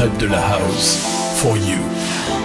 prep de la house. For you.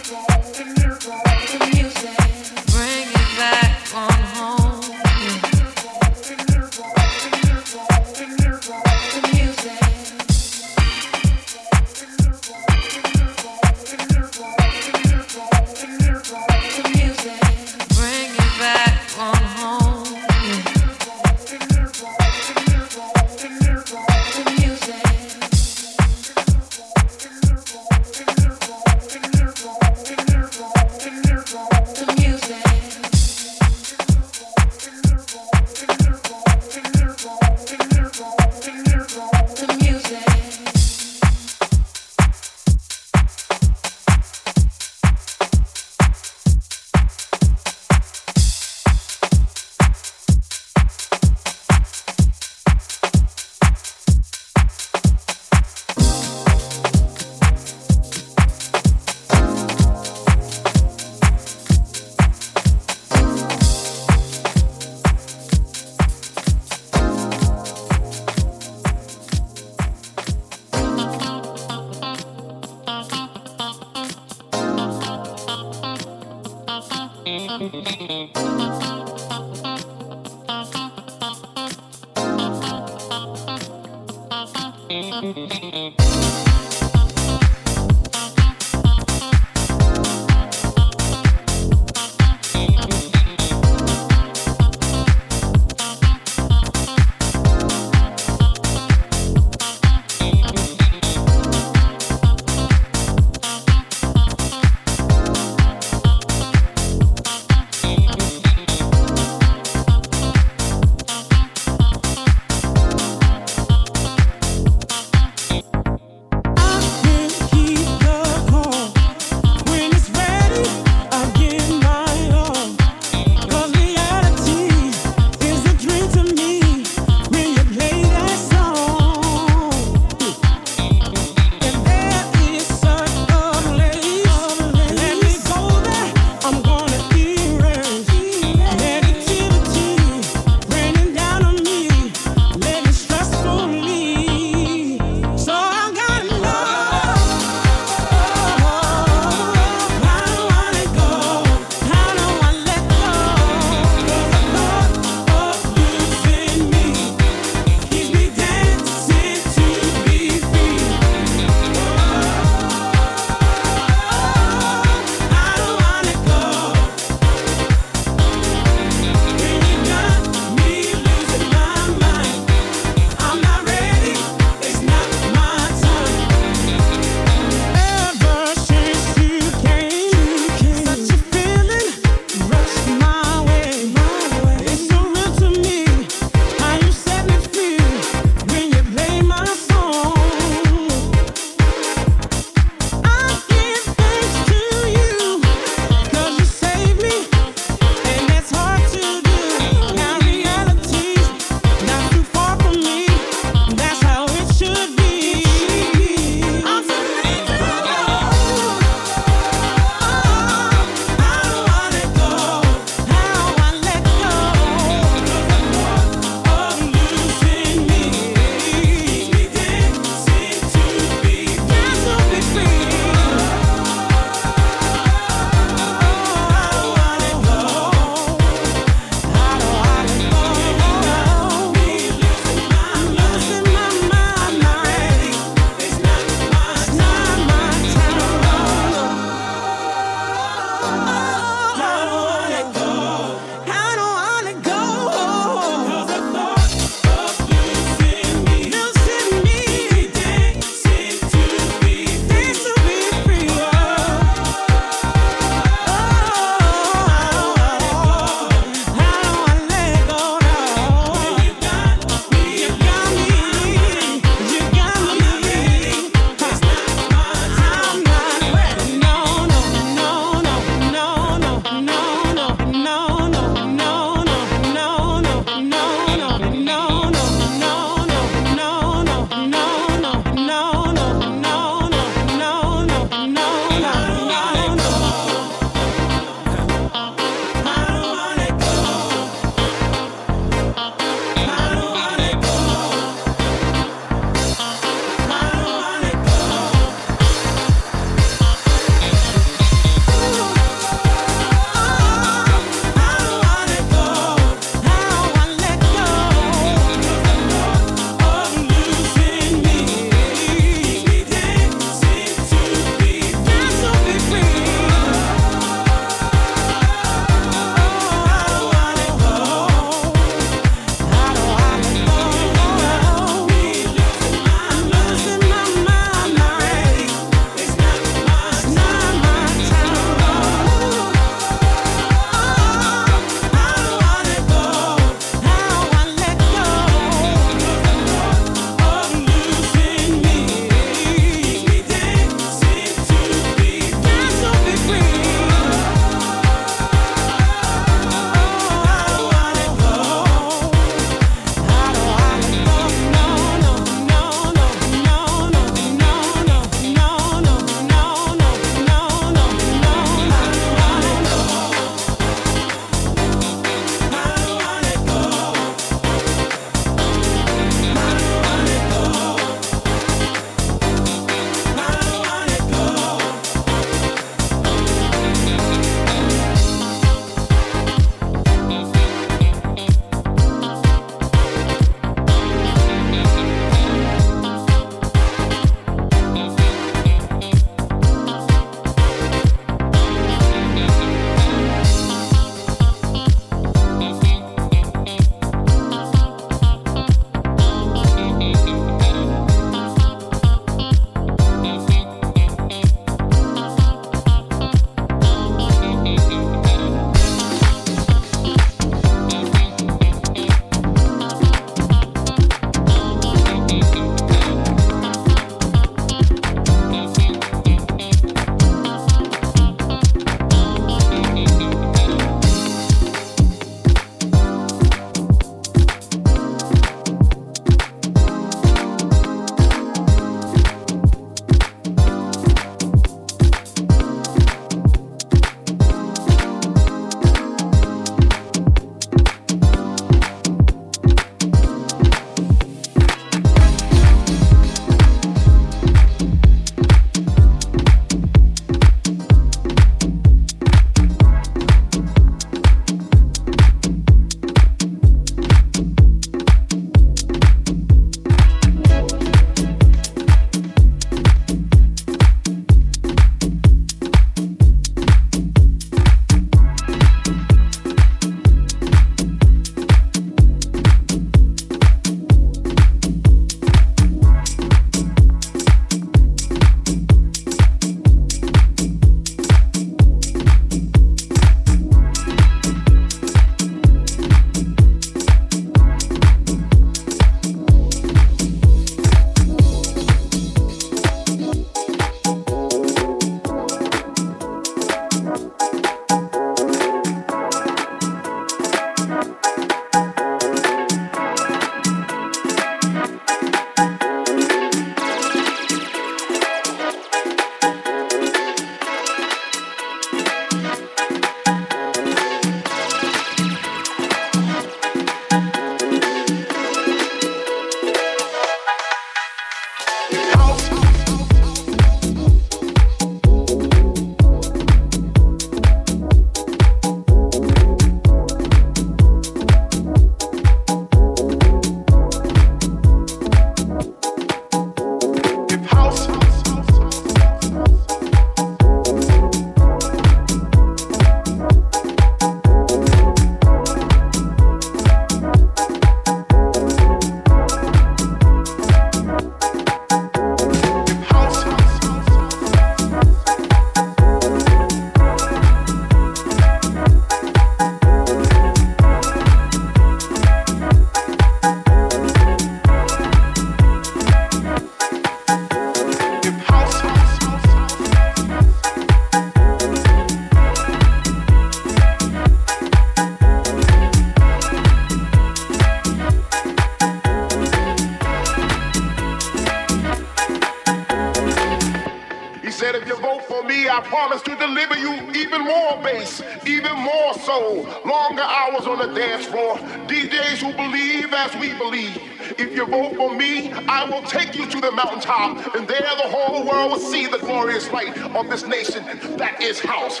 On the dance floor. DJs who believe as we believe. If you vote for me, I will take you to the mountaintop, and there the whole world will see the glorious light of this nation that is house.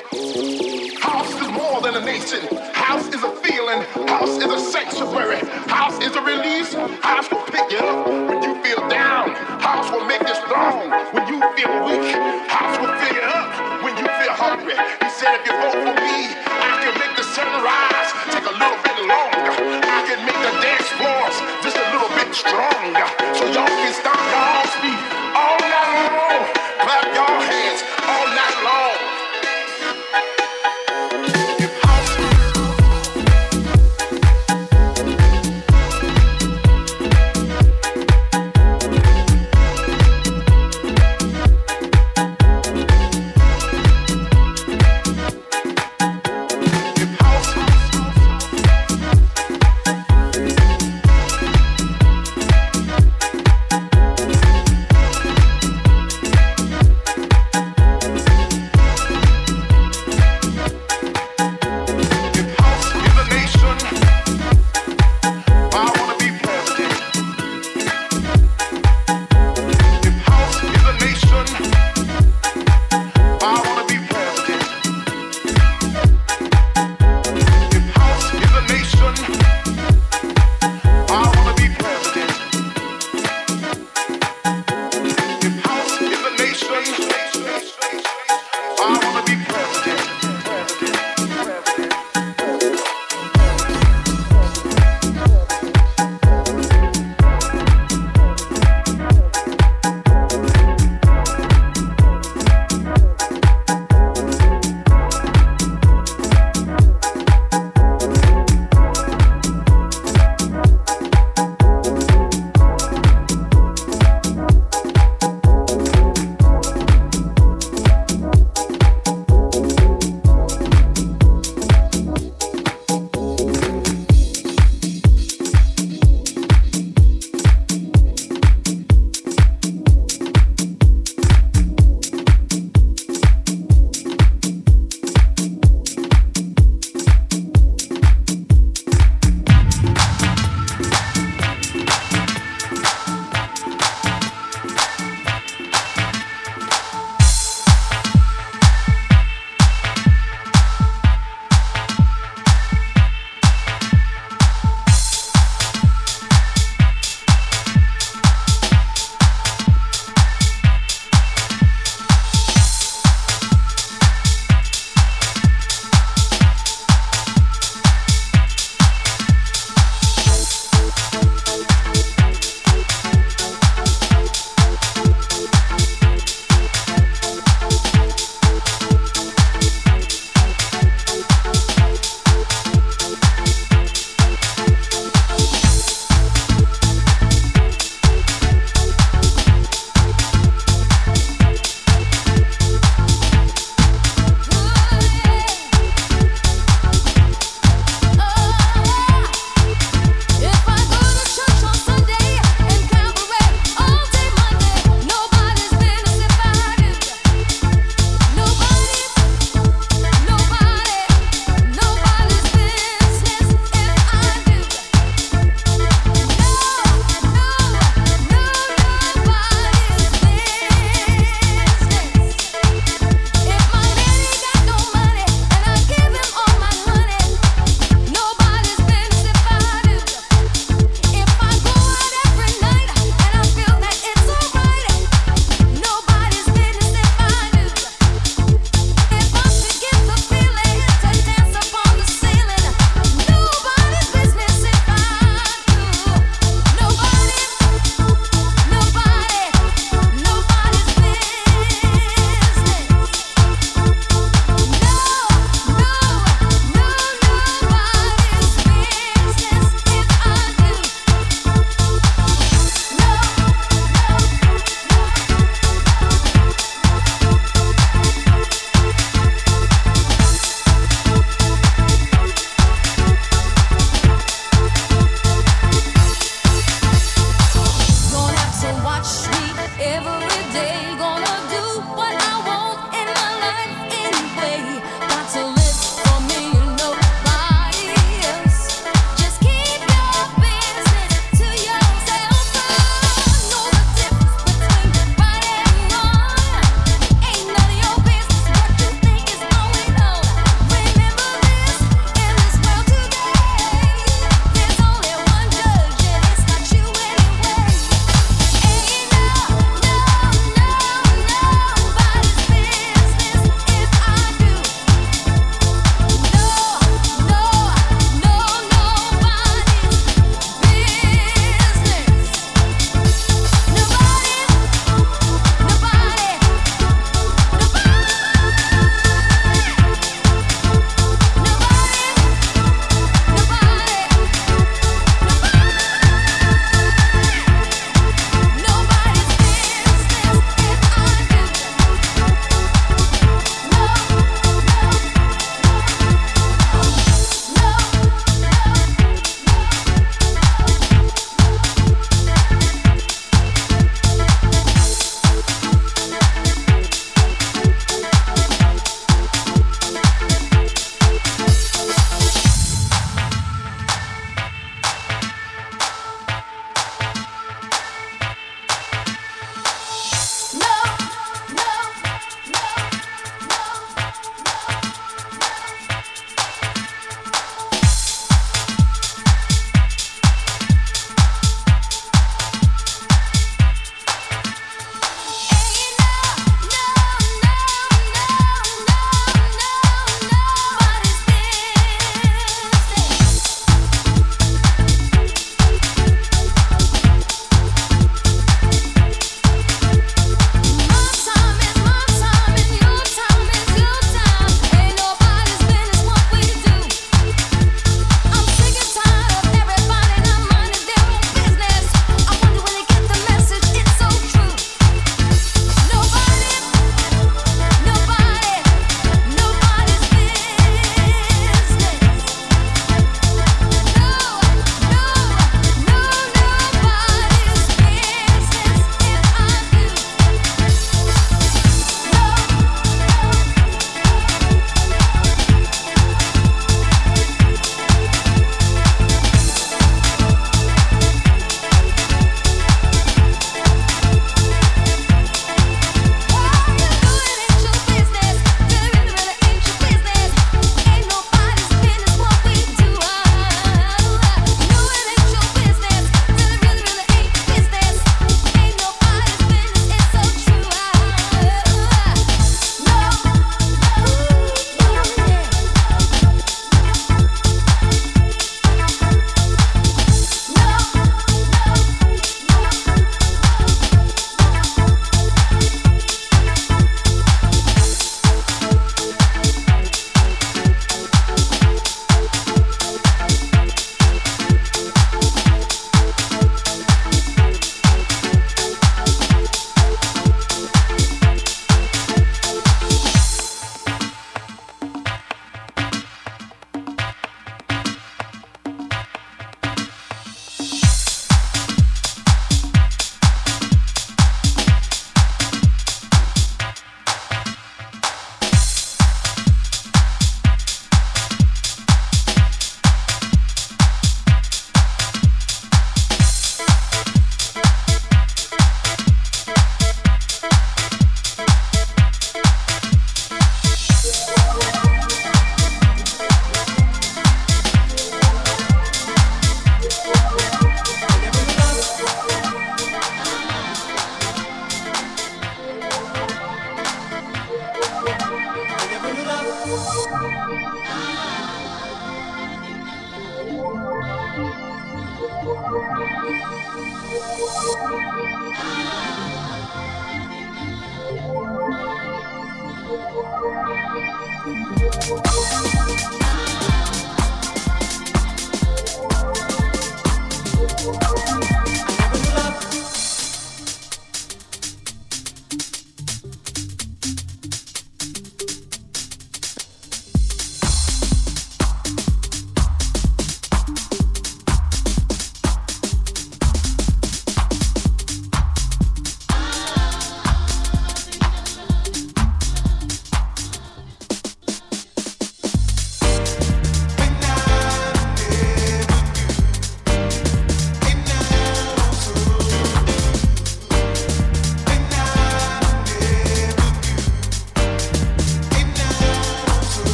House is more than a nation. House is a feeling. House is a sanctuary. House is a release. House will pick you up when you feel down. House will make you strong when you feel weak. House will fill you up when you feel hungry. He said, if you vote for me, I can make